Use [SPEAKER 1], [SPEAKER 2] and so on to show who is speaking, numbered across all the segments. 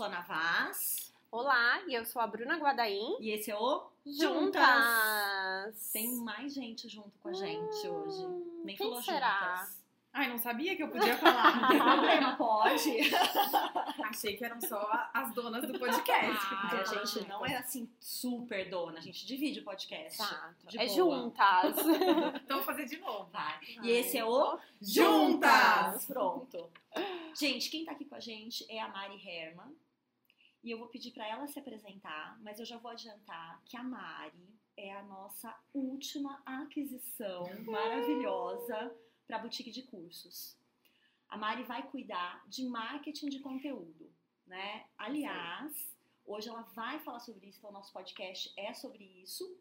[SPEAKER 1] sou a Ana Vaz.
[SPEAKER 2] Olá, e eu sou a Bruna Guadaim.
[SPEAKER 1] E esse é o
[SPEAKER 2] Juntas!
[SPEAKER 1] Tem mais gente junto com a gente
[SPEAKER 2] Hum,
[SPEAKER 1] hoje. Nem
[SPEAKER 2] quem
[SPEAKER 1] falou
[SPEAKER 2] será?
[SPEAKER 1] juntas.
[SPEAKER 3] Ai, não sabia que eu podia falar.
[SPEAKER 1] Não tem problema, pode.
[SPEAKER 3] Achei que eram só as donas do podcast.
[SPEAKER 1] Ah, a gente não
[SPEAKER 3] juntas.
[SPEAKER 1] é assim super dona, a gente divide o podcast.
[SPEAKER 2] Exato.
[SPEAKER 1] De
[SPEAKER 2] é
[SPEAKER 1] boa.
[SPEAKER 2] juntas.
[SPEAKER 3] Então vou fazer de novo.
[SPEAKER 1] Vai. E esse é o
[SPEAKER 3] Juntas!
[SPEAKER 1] Pronto. Gente, quem tá aqui com a gente é a Mari Herman. E eu vou pedir pra ela se apresentar, mas eu já vou adiantar que a Mari é a nossa última aquisição maravilhosa para a boutique de cursos. A Mari vai cuidar de marketing de conteúdo, né? Aliás, hoje ela vai falar sobre isso, então o nosso podcast é sobre isso.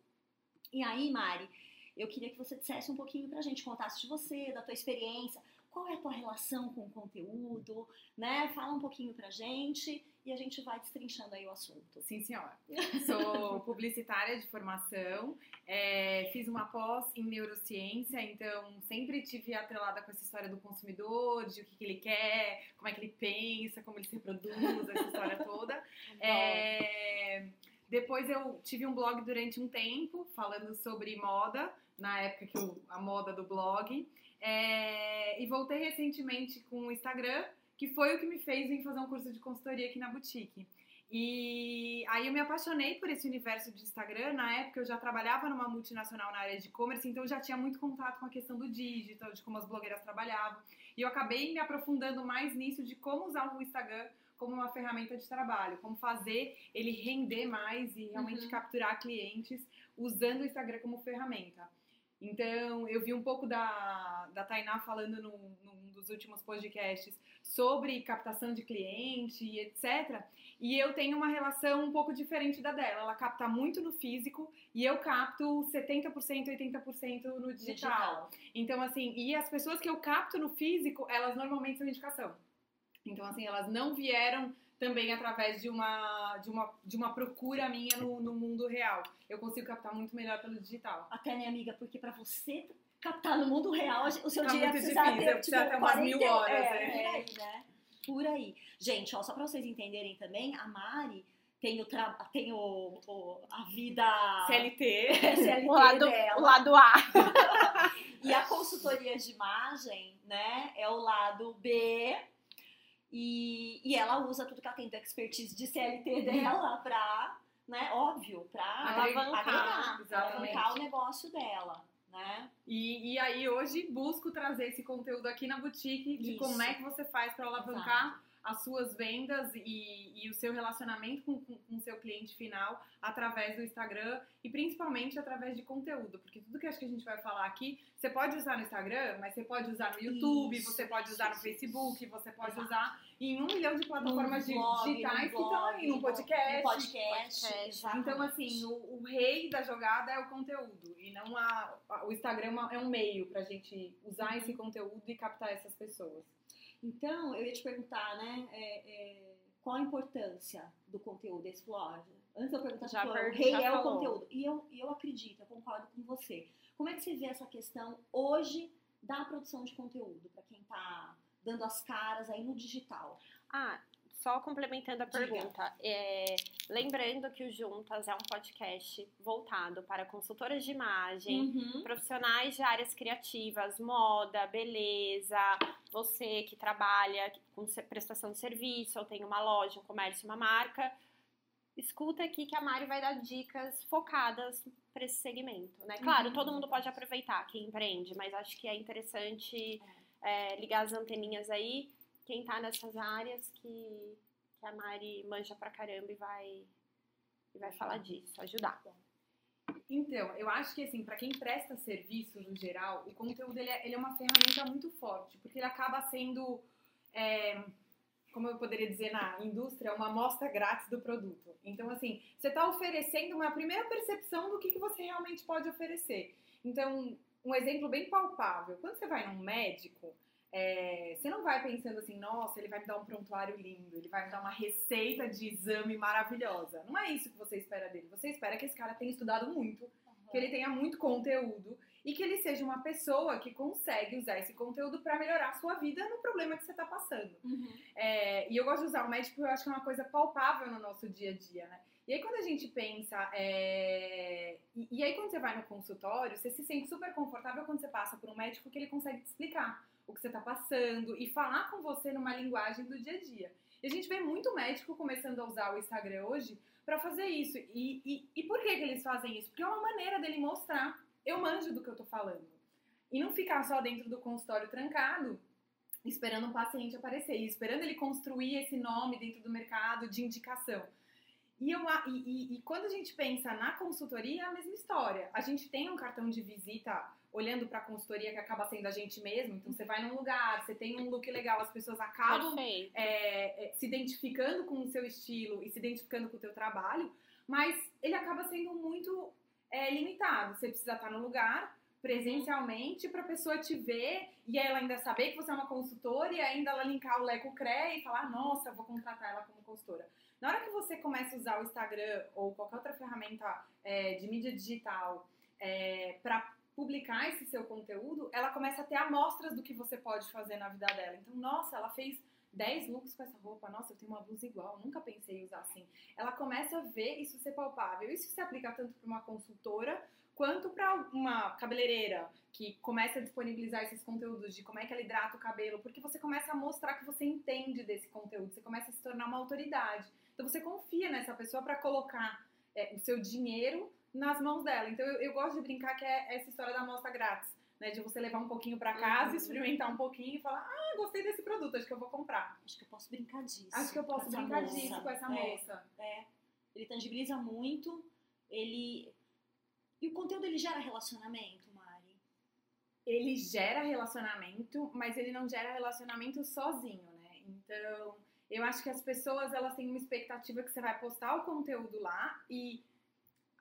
[SPEAKER 1] E aí, Mari, eu queria que você dissesse um pouquinho pra gente, contasse de você, da tua experiência, qual é a tua relação com o conteúdo, né? Fala um pouquinho pra gente e a gente vai destrinchando aí o assunto.
[SPEAKER 3] Sim, senhora. Sou publicitária de formação, é, fiz uma pós em neurociência, então sempre tive atrelada com essa história do consumidor, de o que, que ele quer, como é que ele pensa, como ele se reproduz, essa história toda. É, depois eu tive um blog durante um tempo falando sobre moda, na época que eu, a moda do blog. É, e voltei recentemente com o Instagram, que foi o que me fez vir fazer um curso de consultoria aqui na boutique. E aí eu me apaixonei por esse universo de Instagram. Na época eu já trabalhava numa multinacional na área de e-commerce, então eu já tinha muito contato com a questão do digital, de como as blogueiras trabalhavam. E eu acabei me aprofundando mais nisso de como usar o Instagram como uma ferramenta de trabalho, como fazer ele render mais e realmente
[SPEAKER 1] Uhum.
[SPEAKER 3] capturar clientes usando o Instagram como ferramenta. Então, eu vi um pouco da, da Tainá falando no, num dos últimos podcasts sobre captação de cliente e etc. E eu tenho uma relação um pouco diferente da dela. Ela capta muito no físico e eu capto 70%, 80% no digital. Então, assim, e as pessoas que eu capto no físico, elas normalmente são indicação. Então, assim, elas não vieram também através de uma, de uma, de uma procura minha no, no mundo real. Eu consigo captar muito melhor pelo digital.
[SPEAKER 1] Até, né, amiga, porque pra você captar no mundo real, o seu
[SPEAKER 3] Tá
[SPEAKER 1] dia
[SPEAKER 3] muito
[SPEAKER 1] precisa
[SPEAKER 3] difícil,
[SPEAKER 1] ter,
[SPEAKER 3] precisa
[SPEAKER 1] tipo,
[SPEAKER 3] ter umas
[SPEAKER 1] 40
[SPEAKER 3] mil horas,
[SPEAKER 1] é,
[SPEAKER 3] é.
[SPEAKER 1] por aí, né? Por aí. Gente, ó, só pra vocês entenderem também, a Mari tem, o tra... tem o, o- a vida
[SPEAKER 3] CLT.
[SPEAKER 1] CLT
[SPEAKER 2] O lado,
[SPEAKER 1] dela.
[SPEAKER 2] o lado A.
[SPEAKER 1] E a consultoria de imagem, né, é o lado B. E, e ela usa tudo que ela tem de expertise de CLT dela pra, né, óbvio, pra
[SPEAKER 2] Alavancar,
[SPEAKER 1] alavancar o negócio dela, né?
[SPEAKER 3] E, e aí hoje busco trazer esse conteúdo aqui na boutique de
[SPEAKER 1] Isso.
[SPEAKER 3] como é que você faz para alavancar as suas vendas e, e o seu relacionamento com, com, com o seu cliente final através do Instagram e principalmente através de conteúdo, porque tudo que acho que a gente vai falar aqui, você pode usar no Instagram, mas você pode usar no YouTube,
[SPEAKER 1] Isso,
[SPEAKER 3] você pode
[SPEAKER 1] isso,
[SPEAKER 3] usar no
[SPEAKER 1] isso,
[SPEAKER 3] Facebook, você pode
[SPEAKER 1] Exato.
[SPEAKER 3] usar em um milhão de plataformas
[SPEAKER 1] blog,
[SPEAKER 3] digitais
[SPEAKER 1] num
[SPEAKER 3] que estão aí,
[SPEAKER 1] blog,
[SPEAKER 3] no podcast.
[SPEAKER 1] No podcast,
[SPEAKER 2] podcast.
[SPEAKER 3] Então, assim, o, o rei da jogada é o conteúdo e não a, a- o Instagram é é um meio pra gente usar esse conteúdo e captar essas pessoas.
[SPEAKER 1] Então, eu ia te perguntar, né, é, é, qual a importância do conteúdo desse blog? Antes eu perguntar,
[SPEAKER 2] Já
[SPEAKER 1] se o rei é o conteúdo. E eu, eu acredito, eu concordo com você. Como é que você vê essa questão hoje da produção de conteúdo, para quem tá dando as caras aí no digital?
[SPEAKER 2] Ah, só complementando a pergunta, é, lembrando que o Juntas é um podcast voltado para consultoras de imagem,
[SPEAKER 1] Uhum.
[SPEAKER 2] profissionais de áreas criativas, moda, beleza, você que trabalha com prestação de serviço, ou tem uma loja, um comércio, uma marca, escuta aqui que a Mari vai dar dicas focadas para esse segmento, né? Claro,
[SPEAKER 1] Uhum.
[SPEAKER 2] todo mundo pode aproveitar quem empreende, mas acho que é interessante é, ligar as anteninhas aí, quem tá nessas áreas que, que a Mari manja pra caramba e vai, e vai falar disso, ajudar.
[SPEAKER 3] Então, eu acho que assim, para quem presta serviço no geral, o conteúdo ele é, ele é uma ferramenta muito forte, porque ele acaba sendo, é, como eu poderia dizer na indústria, uma amostra grátis do produto. Então, assim, você está oferecendo uma primeira percepção do que, que você realmente pode oferecer. Então, um exemplo bem palpável, quando você vai num médico, é, você não vai pensando assim, nossa, ele vai me dar um prontuário lindo, ele vai me dar uma receita de exame maravilhosa. Não é isso que você espera dele. Você espera que esse cara tenha estudado muito que ele tenha muito conteúdo e que ele seja uma pessoa que consegue usar esse conteúdo para melhorar a sua vida no problema que você está passando.
[SPEAKER 1] Uhum.
[SPEAKER 3] É, e eu gosto de usar o médico porque eu acho que é uma coisa palpável no nosso dia a dia, né? E aí quando a gente pensa, é... e, e, aí quando você vai no consultório, você se sente super confortável quando você passa por um médico que ele consegue te explicar o que você está passando e falar com você numa linguagem do dia a dia. E a gente vê muito médico começando a usar o Instagram hoje para fazer isso. E, e, e por que, que eles fazem isso? Porque é uma maneira dele mostrar eu manjo do que eu tô falando. E não ficar só dentro do consultório trancado, esperando um paciente aparecer, e esperando ele construir esse nome dentro do mercado de indicação. E, eu, e, e, e, quando a gente pensa na consultoria, é a mesma história. A gente tem um cartão de visita olhando para a consultoria que acaba sendo a gente mesmo. Então você vai num lugar, você tem um look legal, as pessoas acabam é, é, se identificando com o seu estilo e se identificando com o teu trabalho, mas ele acaba sendo muito é, limitado. Você precisa estar no lugar presencialmente para a pessoa te ver e ela ainda saber que você é uma consultora e ainda ela linkar o Leco CRE e falar, nossa, vou contratar ela como consultora. Na hora que você começa a usar o Instagram ou qualquer outra ferramenta é, de mídia digital é, para publicar esse seu conteúdo, ela começa a ter amostras do que você pode fazer na vida dela. Então, nossa, ela fez 10 looks com essa roupa, nossa, eu tenho uma blusa igual, nunca pensei em usar assim. Ela começa a ver isso ser palpável. Isso se aplica tanto para uma consultora quanto para uma cabeleireira que começa a disponibilizar esses conteúdos de como é que ela hidrata o cabelo, porque você começa a mostrar que você entende desse conteúdo, você começa a se tornar uma autoridade. Então você confia nessa pessoa para colocar é, o seu dinheiro nas mãos dela. Então eu, eu, gosto de brincar que é essa história da amostra grátis, né? De você levar um pouquinho para casa, uhum. experimentar um pouquinho e falar: ah, gostei desse produto, acho que eu vou comprar.
[SPEAKER 1] Acho que eu posso brincar disso.
[SPEAKER 3] Acho que eu posso brincar moça. disso com essa é, moça.
[SPEAKER 1] É. Ele tangibiliza muito, ele. E o conteúdo ele gera relacionamento, Mari?
[SPEAKER 3] Ele gera relacionamento, mas ele não gera relacionamento sozinho, né? Então, eu acho que as pessoas elas têm uma expectativa que você vai postar o conteúdo lá e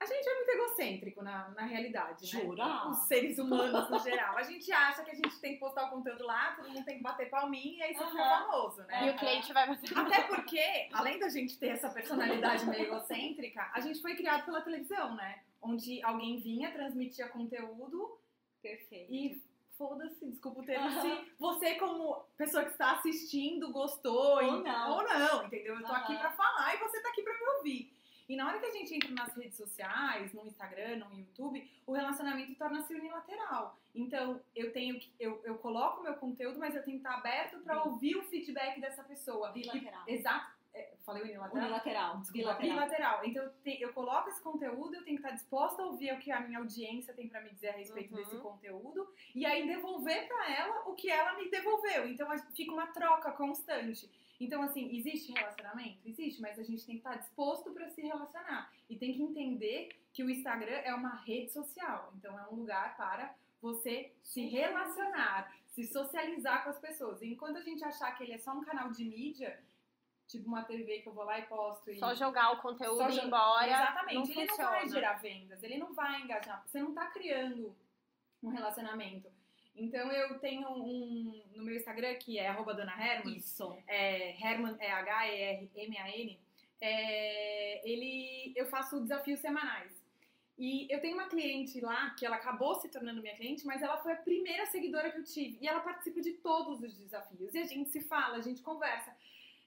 [SPEAKER 3] a gente é muito egocêntrico na, na realidade,
[SPEAKER 1] né? Jura?
[SPEAKER 3] Os seres humanos no geral. A gente acha que a gente tem que postar o conteúdo lá, todo mundo tem que bater palminha e aí você uhum. fica famoso, né?
[SPEAKER 2] E o cliente vai bater
[SPEAKER 3] Até porque, além da gente ter essa personalidade meio egocêntrica, a gente foi criado pela televisão, né? Onde alguém vinha, transmitia conteúdo.
[SPEAKER 1] Perfeito.
[SPEAKER 3] E foda-se, desculpa o termo, uhum. se você como pessoa que está assistindo gostou
[SPEAKER 1] ou não,
[SPEAKER 3] ou não entendeu? Eu tô uhum. aqui pra falar e você tá aqui pra me ouvir. E na hora que a gente entra nas redes sociais, no Instagram, no YouTube, o relacionamento torna-se unilateral. Então, eu tenho que, eu, eu coloco meu conteúdo, mas eu tenho que estar aberto para ouvir o feedback dessa pessoa.
[SPEAKER 1] Bilateral.
[SPEAKER 3] E, exato. É, falei unilateral?
[SPEAKER 1] Unilateral.
[SPEAKER 3] Bilateral. bilateral. Então, eu, te, eu coloco esse conteúdo, eu tenho que estar disposta a ouvir o que a minha audiência tem para me dizer a respeito uhum. desse conteúdo e aí devolver para ela o que ela me devolveu. Então, fica uma troca constante. Então, assim, existe relacionamento? Existe, mas a gente tem que estar disposto para se relacionar. E tem que entender que o Instagram é uma rede social. Então, é um lugar para você se relacionar, se socializar com as pessoas. E enquanto a gente achar que ele é só um canal de mídia, tipo uma TV que eu vou lá e posto. E...
[SPEAKER 2] Só jogar o conteúdo e ir embora.
[SPEAKER 3] Exatamente. Não ele
[SPEAKER 2] funciona.
[SPEAKER 3] não vai gerar vendas, ele não vai engajar. Você não está criando um relacionamento. Então eu tenho um no meu Instagram que é arroba Dona Herman.
[SPEAKER 1] Isso.
[SPEAKER 3] É, Herman é H-E-R-M-A-N. É, ele, eu faço desafios semanais. E eu tenho uma cliente lá que ela acabou se tornando minha cliente, mas ela foi a primeira seguidora que eu tive. E ela participa de todos os desafios. E a gente se fala, a gente conversa.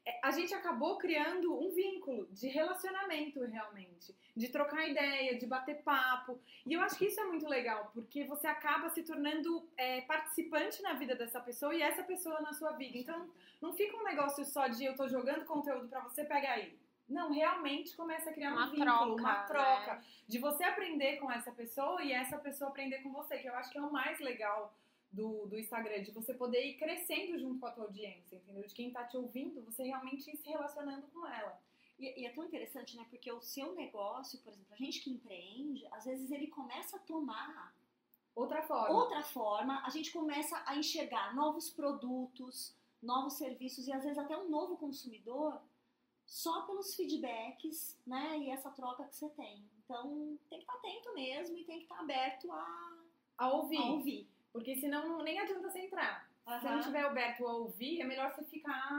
[SPEAKER 3] É, a gente acabou criando um vínculo de relacionamento realmente, de trocar ideia, de bater papo. E eu acho que isso é muito legal, porque você acaba se tornando é, participante na vida dessa pessoa e essa pessoa na sua vida. Então não fica um negócio só de eu tô jogando conteúdo para você, pega aí. Não, realmente começa a criar
[SPEAKER 2] uma
[SPEAKER 3] um vínculo,
[SPEAKER 2] troca,
[SPEAKER 3] uma troca.
[SPEAKER 2] Né?
[SPEAKER 3] De você aprender com essa pessoa e essa pessoa aprender com você, que eu acho que é o mais legal do, do Instagram, de você poder ir crescendo junto com a tua audiência, entendeu? De quem tá te ouvindo, você realmente ir se relacionando com ela.
[SPEAKER 1] E, e, é tão interessante, né? Porque o seu negócio, por exemplo, a gente que empreende, às vezes ele começa a tomar
[SPEAKER 3] outra forma.
[SPEAKER 1] Outra forma, a gente começa a enxergar novos produtos, novos serviços e às vezes até um novo consumidor só pelos feedbacks, né? E essa troca que você tem. Então, tem que estar atento mesmo e tem que estar aberto a,
[SPEAKER 3] a ouvir.
[SPEAKER 1] A ouvir.
[SPEAKER 3] Porque senão nem adianta você entrar. Uhum. Se não tiver aberto a ouvir, é melhor você ficar,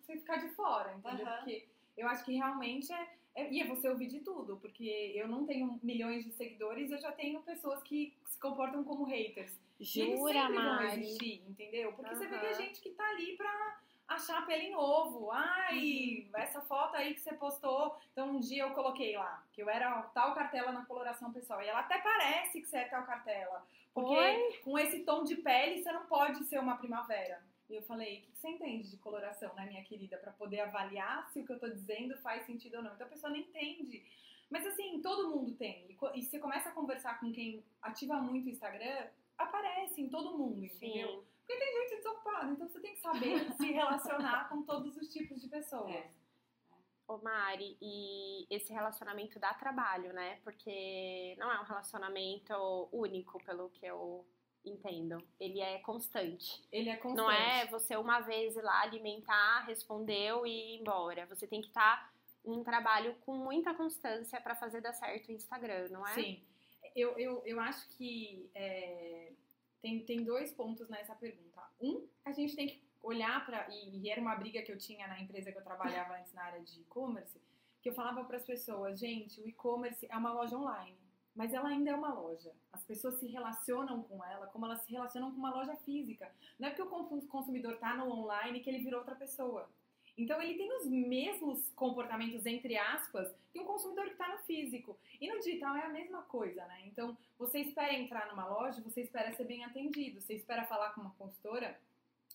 [SPEAKER 3] você ficar de fora, entendeu? Uhum. Porque eu acho que realmente é, É, e é você ouvir de tudo, porque eu não tenho milhões de seguidores, eu já tenho pessoas que se comportam como haters.
[SPEAKER 2] Jura, Mari?
[SPEAKER 3] existir, entendeu? Porque você vê que é
[SPEAKER 2] Aham.
[SPEAKER 3] gente que tá ali pra achar pelo em ovo. Ai, essa foto aí que você postou. Então um dia eu coloquei lá, que eu era tal cartela na coloração pessoal. E ela até parece que você é tal cartela. Porque
[SPEAKER 2] Oi?
[SPEAKER 3] com esse tom de pele você não pode ser uma primavera. E eu falei, o que você entende de coloração, né, minha querida? Pra poder avaliar se o que eu tô dizendo faz sentido ou não. Então a pessoa não entende. Mas assim, todo mundo tem. E E você começa a conversar com quem ativa muito o Instagram, aparece em todo mundo, entendeu?
[SPEAKER 2] Sim.
[SPEAKER 3] Porque tem gente desocupada, então você tem que saber se relacionar com todos os tipos de pessoas.
[SPEAKER 1] É.
[SPEAKER 2] Ô Mari, e esse relacionamento dá trabalho, né? Porque não é um relacionamento único, pelo que eu entendo. Ele é constante.
[SPEAKER 3] Ele é constante.
[SPEAKER 2] Não é você uma vez ir lá alimentar, respondeu e ir embora. Você tem que estar um trabalho com muita constância pra fazer dar certo o Instagram, não é?
[SPEAKER 3] Sim. Eu, eu, eu acho que é, tem, tem dois pontos nessa pergunta. Um, a gente tem que olhar para e, e era uma briga que eu tinha na empresa que eu trabalhava antes na área de e-commerce, que eu falava para as pessoas, gente, o e-commerce é uma loja online, mas ela ainda é uma loja. As pessoas se relacionam com ela como elas se relacionam com uma loja física. Não é porque o con- consumidor está no online que ele virou outra pessoa. Então ele tem os mesmos comportamentos, entre aspas, que um consumidor que está no físico. E no digital é a mesma coisa, né? Então você espera entrar numa loja, você espera ser bem atendido, você espera falar com uma consultora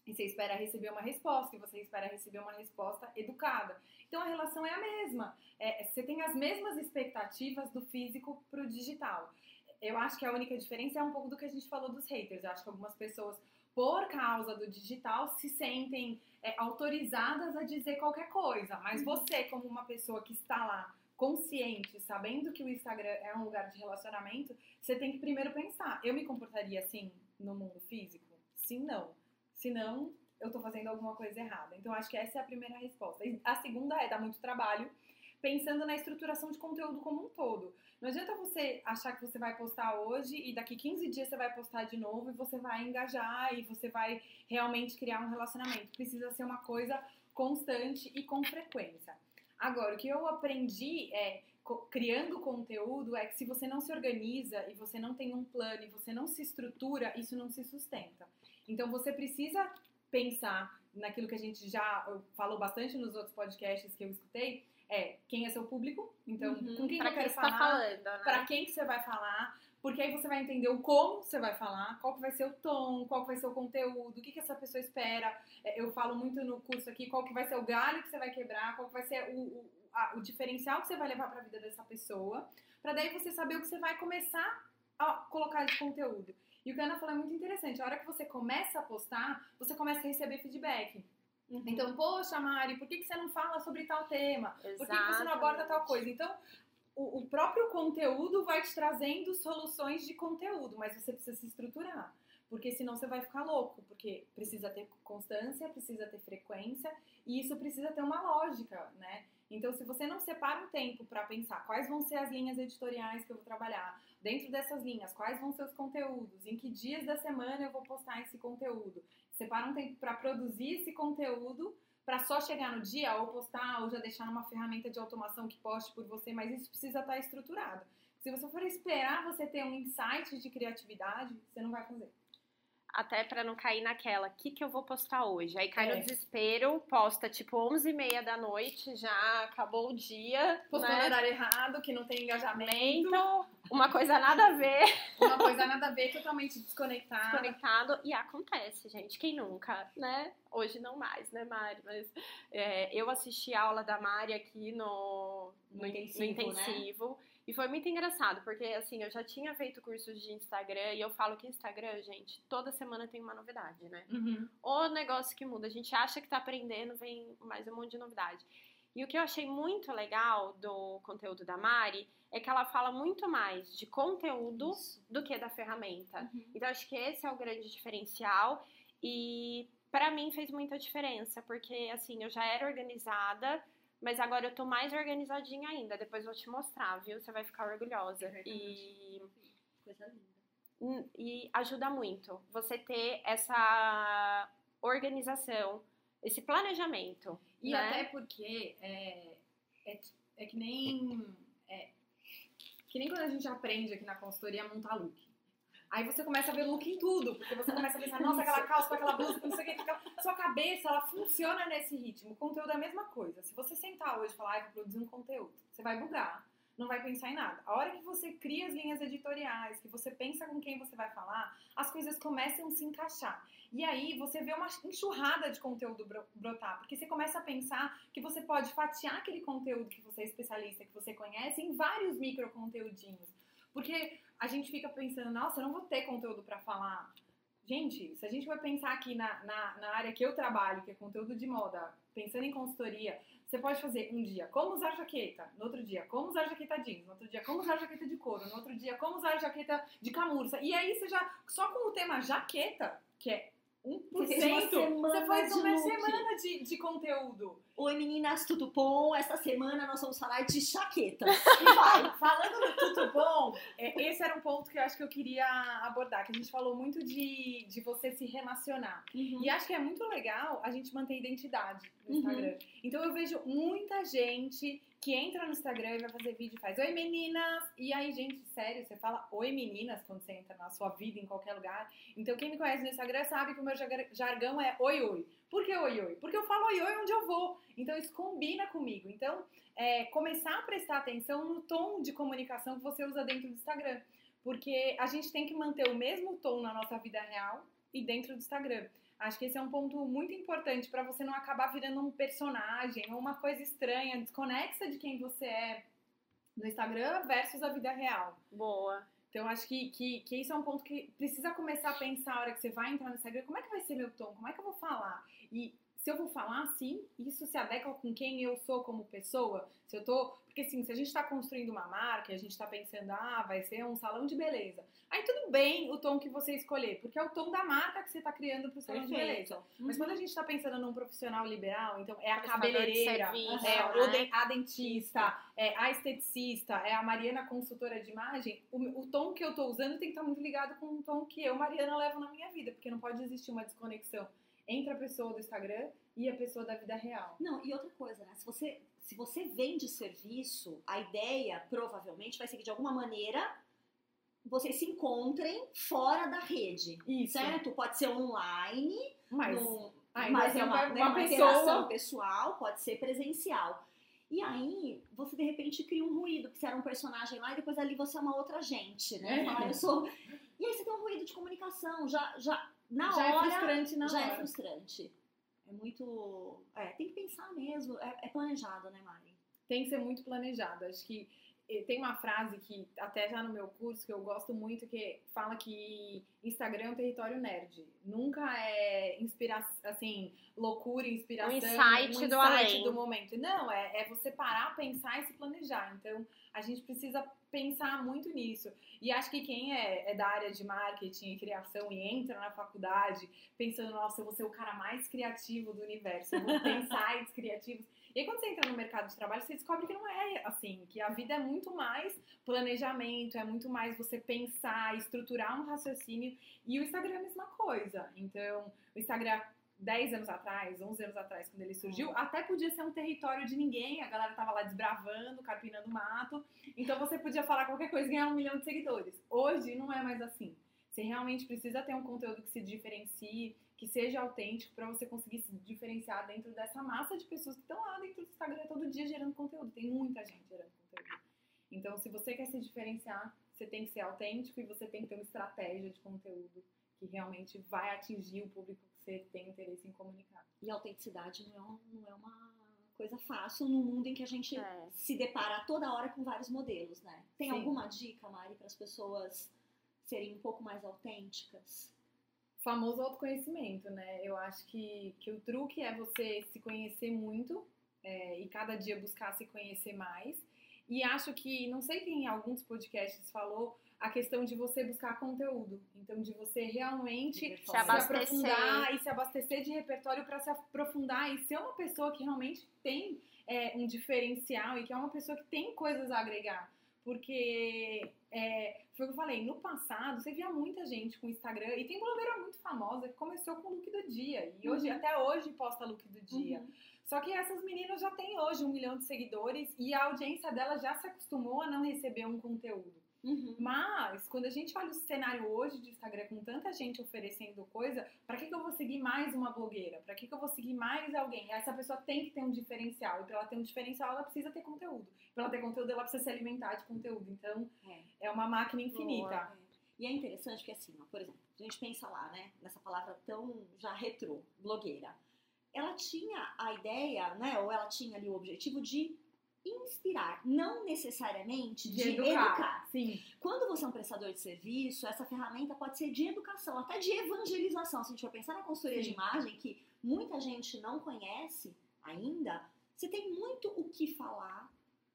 [SPEAKER 3] e você espera receber uma resposta, e você espera receber uma resposta educada. Então a relação é a mesma. É, você tem as mesmas expectativas do físico para o digital. Eu acho que a única diferença é um pouco do que a gente falou dos haters. Eu acho que algumas pessoas, por causa do digital, se sentem é, autorizadas a dizer qualquer coisa. Mas você, como uma pessoa que está lá consciente, sabendo que o Instagram é um lugar de relacionamento, você tem que primeiro pensar: eu me comportaria assim no mundo físico? Sim, não. Se não, eu tô fazendo alguma coisa errada. Então, acho que essa é a primeira resposta. A segunda é dar muito trabalho pensando na estruturação de conteúdo como um todo. Não adianta você achar que você vai postar hoje e daqui 15 dias você vai postar de novo e você vai engajar e você vai realmente criar um relacionamento. Precisa ser uma coisa constante e com frequência. Agora, o que eu aprendi é criando conteúdo é que se você não se organiza e você não tem um plano e você não se estrutura, isso não se sustenta. Então você precisa pensar naquilo que a gente já uh, falou bastante nos outros podcasts que eu escutei, é quem é seu público, então
[SPEAKER 1] Uhum.
[SPEAKER 3] com quem eu quero
[SPEAKER 2] você tá
[SPEAKER 3] falar,
[SPEAKER 2] falando, né?
[SPEAKER 3] para quem que você vai falar, porque aí você vai entender o como você vai falar, qual que vai ser o tom, qual que vai ser o conteúdo, o que, que essa pessoa espera. É, Eu falo muito no curso aqui qual que vai ser o galho que você vai quebrar, qual que vai ser o, o, a- o diferencial que você vai levar para a vida dessa pessoa, para daí você saber o que você vai começar a colocar de conteúdo. E o que a Ana falou é muito interessante. A hora que você começa a postar, você começa a receber feedback.
[SPEAKER 1] Uhum.
[SPEAKER 3] Então, poxa, Mari, por que, que você não fala sobre tal tema? Por que, que você não aborda tal coisa? Então, o, o próprio conteúdo vai te trazendo soluções de conteúdo, mas você precisa se estruturar. Porque senão você vai ficar louco, porque precisa ter constância, precisa ter frequência, e isso precisa ter uma lógica, né? Então, se você não separa um tempo para pensar quais vão ser as linhas editoriais que eu vou trabalhar, dentro dessas linhas, quais vão ser os conteúdos, em que dias da semana eu vou postar esse conteúdo, separa um tempo para produzir esse conteúdo, para só chegar no dia ou postar ou já deixar numa ferramenta de automação que poste por você, mas isso precisa estar estruturado. Se você for esperar você ter um insight de criatividade, você não vai fazer.
[SPEAKER 2] Até pra não cair naquela, o que, que eu vou postar hoje? Aí cai
[SPEAKER 3] É.
[SPEAKER 2] no desespero, posta tipo 11h30 da noite, já acabou o dia,
[SPEAKER 3] Postou no
[SPEAKER 2] né?
[SPEAKER 3] horário errado, que não tem engajamento,
[SPEAKER 2] uma coisa nada a ver,
[SPEAKER 3] uma coisa nada a ver, totalmente desconectada.
[SPEAKER 2] desconectado, e acontece, gente. Quem nunca, né? Hoje não mais, né, Mari? Mas é, eu assisti a aula da Mari aqui no,
[SPEAKER 1] No
[SPEAKER 2] no
[SPEAKER 1] intensivo,
[SPEAKER 2] no intensivo, E foi muito engraçado, porque assim, eu já tinha feito cursos de Instagram e eu falo que Instagram, gente, toda semana tem uma novidade, né?
[SPEAKER 3] Uhum.
[SPEAKER 2] O negócio que muda. A gente acha que tá aprendendo, vem mais um monte de novidade. E o que eu achei muito legal do conteúdo da Mari é que ela fala muito mais de conteúdo do que da ferramenta.
[SPEAKER 1] Uhum.
[SPEAKER 2] Então acho que esse é o grande diferencial e pra mim fez muita diferença, porque assim, eu já era organizada, mas agora eu tô mais organizadinha ainda. Depois vou te mostrar, viu? Você vai ficar orgulhosa.
[SPEAKER 3] É
[SPEAKER 2] E
[SPEAKER 1] Coisa linda.
[SPEAKER 2] Hum, e ajuda muito você ter essa organização, esse planejamento.
[SPEAKER 3] E
[SPEAKER 2] né?
[SPEAKER 3] até porque é, é- é que nem. É, que nem quando a gente aprende aqui na consultoria a montar look. Aí você começa a ver look em tudo, porque você começa a pensar, nossa, aquela calça com aquela blusa, com não sei o que, aquela... sua cabeça, ela funciona nesse ritmo. O conteúdo é a mesma coisa. Se você sentar hoje e falar, ah, vou produzir um conteúdo, você vai bugar, não vai pensar em nada. A hora que você cria as linhas editoriais, que você pensa com quem você vai falar, as coisas começam a se encaixar. E aí você vê uma enxurrada de conteúdo brotar, porque você começa a pensar que você pode fatiar aquele conteúdo que você é especialista, que você conhece, em vários micro conteúdinhos. Porque a gente fica pensando, nossa, eu não vou ter conteúdo para falar. Gente, se a gente vai pensar aqui na, na, na área que eu trabalho, que é conteúdo de moda, pensando em consultoria, você pode fazer um dia como usar jaqueta, no outro dia como usar jaqueta jeans, no outro dia como usar jaqueta de couro, no outro dia como usar jaqueta de camurça. E aí você já, só com o tema jaqueta, que é 1%, você faz uma semana de, de conteúdo.
[SPEAKER 1] Oi meninas, tudo bom? Essa semana nós vamos falar de chaqueta.
[SPEAKER 3] Falando no tudo bom, é, esse era um ponto que eu acho que eu queria abordar, que a gente falou muito de, de você se relacionar. Uhum. E acho que é muito legal a gente manter identidade no Instagram. Uhum. Então eu vejo muita gente que entra no Instagram e vai fazer vídeo e faz Oi meninas! E aí, gente, sério, você fala Oi meninas quando você entra na sua vida em qualquer lugar. Então quem me conhece no Instagram sabe que o meu jargão é Oi Oi. Por que Oi Oi? Porque eu falo Oi Oi onde eu vou. Então isso combina comigo. Então, é, começar a prestar atenção no tom de comunicação que você usa dentro do Instagram. Porque a gente tem que manter o mesmo tom na nossa vida real e dentro do Instagram. Acho que esse é um ponto muito importante para você não acabar virando um personagem ou uma coisa estranha, desconexa de quem você é no Instagram versus a vida real.
[SPEAKER 2] Boa.
[SPEAKER 3] Então, acho que, que, que isso é um ponto que precisa começar a pensar a hora que você vai entrar no Instagram, como é que vai ser meu tom? Como é que eu vou falar? E se eu vou falar assim, isso se adequa com quem eu sou como pessoa? Se eu tô. Porque assim, se a gente está construindo uma marca, a gente está pensando, ah, vai ser um salão de beleza. Aí tudo bem o tom que você escolher, porque é o tom da marca que você está criando para o salão Perfeito. de beleza. Uhum. Mas quando a gente está pensando num profissional liberal, então é a cabeleireira, serviço, é né? a dentista, é a esteticista, é a Mariana consultora de imagem, o, o tom que eu estou usando tem que estar tá muito ligado com o tom que eu, Mariana, levo na minha vida, porque não pode existir uma desconexão entre a pessoa do Instagram e a pessoa da vida real.
[SPEAKER 1] Não, e outra coisa, né? Se você, se você vende serviço, a ideia provavelmente vai ser que de alguma maneira vocês se encontrem fora da rede. Isso. Certo? Pode ser online,
[SPEAKER 3] mas,
[SPEAKER 1] mas é uma, uma, né, uma interação pessoal, pode ser presencial. E aí, você de repente cria um ruído, que você era um personagem lá e depois ali você é uma outra gente, né? É. Fala, eu sou. E aí você tem um ruído de comunicação, já, já na
[SPEAKER 3] já
[SPEAKER 1] é
[SPEAKER 3] hora. É frustrante na
[SPEAKER 1] já
[SPEAKER 3] hora.
[SPEAKER 1] é frustrante. É muito. É, tem que pensar mesmo. É, é planejado, né, Mari?
[SPEAKER 3] Tem que ser muito planejado. Acho que tem uma frase que até já no meu curso que eu gosto muito que fala que Instagram é um território nerd. Nunca é inspiração, assim, loucura, inspiração, um
[SPEAKER 2] insight, um insight do, além.
[SPEAKER 3] do momento. Não, é, é você parar, pensar e se planejar. Então, a gente precisa pensar muito nisso. E acho que quem é, é, da área de marketing e criação e entra na faculdade pensando, nossa, eu vou ser o cara mais criativo do universo, eu vou ter insights criativos. E aí, quando você entra no mercado de trabalho, você descobre que não é assim, que a vida é muito mais planejamento, é muito mais você pensar, estruturar um raciocínio. E o Instagram é a mesma coisa. Então, o Instagram 10 anos atrás, 11 anos atrás, quando ele surgiu, uhum. até podia ser um território de ninguém, a galera tava lá desbravando, carpinando mato, então você podia falar qualquer coisa e ganhar um milhão de seguidores. Hoje não é mais assim. Você realmente precisa ter um conteúdo que se diferencie, que seja autêntico para você conseguir se diferenciar dentro dessa massa de pessoas que estão lá dentro do Instagram todo dia gerando conteúdo. Tem muita gente gerando conteúdo. Então, se você quer se diferenciar, você tem que ser autêntico e você tem que ter uma estratégia de conteúdo que realmente vai atingir o público que você tem interesse em comunicar.
[SPEAKER 1] E a autenticidade não é, não é uma coisa fácil no mundo em que a gente é. se depara toda hora com vários modelos, né? Tem Sim. alguma dica, Mari, para as pessoas serem um pouco mais autênticas?
[SPEAKER 3] Famoso autoconhecimento, né? Eu acho que, que o truque é você se conhecer muito é, e cada dia buscar se conhecer mais. E acho que, não sei quem em alguns podcasts falou, a questão de você buscar conteúdo. Então, de você realmente se, se aprofundar e se abastecer de repertório para se aprofundar e ser uma pessoa que realmente tem é, um diferencial e que é uma pessoa que tem coisas a agregar. Porque é, foi o que eu falei, no passado você via muita gente com Instagram, e tem blogueira muito famosa que começou com o look do dia, e hoje,
[SPEAKER 1] Uhum.
[SPEAKER 3] até hoje posta look do dia.
[SPEAKER 1] Uhum.
[SPEAKER 3] Só que essas meninas já têm hoje um milhão de seguidores e a audiência delas já se acostumou a não receber um conteúdo.
[SPEAKER 1] Uhum.
[SPEAKER 3] Mas, quando a gente olha o cenário hoje de Instagram com tanta gente oferecendo coisa, pra que, que eu vou seguir mais uma blogueira? Pra que, que eu vou seguir mais alguém? Essa pessoa tem que ter um diferencial. E pra ela ter um diferencial, ela precisa ter conteúdo. Pra ela ter conteúdo, ela precisa se alimentar de conteúdo. Então,
[SPEAKER 1] É.
[SPEAKER 3] é uma máquina infinita.
[SPEAKER 1] É. E é interessante que assim, ó, por exemplo, a gente pensa lá, né, nessa palavra tão já retrô, blogueira. Ela tinha a ideia, né, ou ela tinha ali o objetivo de inspirar, não necessariamente de, educar.
[SPEAKER 3] Sim.
[SPEAKER 1] Quando você é um prestador de serviço, essa ferramenta pode ser de educação, até de evangelização. Se a gente for pensar na consultoria
[SPEAKER 3] Sim.
[SPEAKER 1] de imagem, que muita gente não conhece ainda, você tem muito o que falar,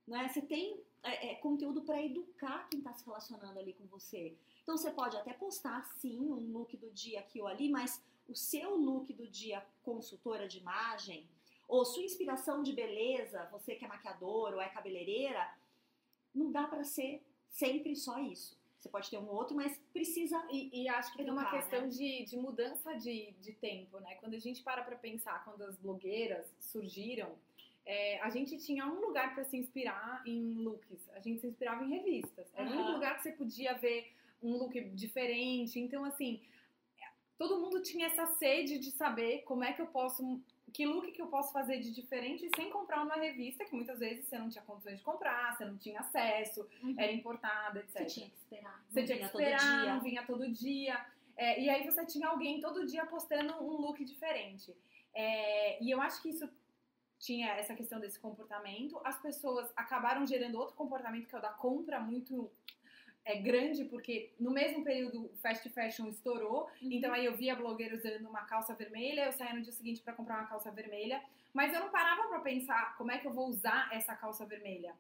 [SPEAKER 1] né? Você tem é, é, conteúdo para educar quem está se relacionando ali com você. Então você pode até postar sim um look do dia aqui ou ali, mas o seu look do dia consultora de imagem ou sua inspiração de beleza, você que é maquiadora ou é cabeleireira, não dá para ser sempre só isso. Você pode ter um outro, mas precisa
[SPEAKER 3] E, e acho que tem uma
[SPEAKER 1] Educar,
[SPEAKER 3] questão
[SPEAKER 1] né?
[SPEAKER 3] de, de mudança de, de tempo, né? Quando a gente para pra pensar, quando as blogueiras surgiram, é, a gente tinha um lugar pra se inspirar em looks. A gente se inspirava em revistas. Era o único
[SPEAKER 1] Aham.
[SPEAKER 3] lugar que você podia ver um look diferente. Então, assim, todo mundo tinha essa sede de saber como é que eu posso. Que look que eu posso fazer de diferente sem comprar uma revista, que muitas vezes você não tinha condições de comprar, você não tinha acesso, era importada, etc.
[SPEAKER 1] Você tinha que esperar.
[SPEAKER 3] Você tinha que esperar,
[SPEAKER 1] dia.
[SPEAKER 3] não vinha todo dia. É, e aí você tinha alguém todo dia postando um look diferente. É, e eu acho que isso tinha essa questão desse comportamento. As pessoas acabaram gerando outro comportamento, que é o da compra muito é, grande, porque no mesmo período o fast fashion estourou.
[SPEAKER 1] Uhum.
[SPEAKER 3] Então aí eu via blogueira usando uma calça vermelha, eu saía no dia seguinte para comprar uma calça vermelha, mas eu não parava para pensar como é que eu vou usar essa calça vermelha.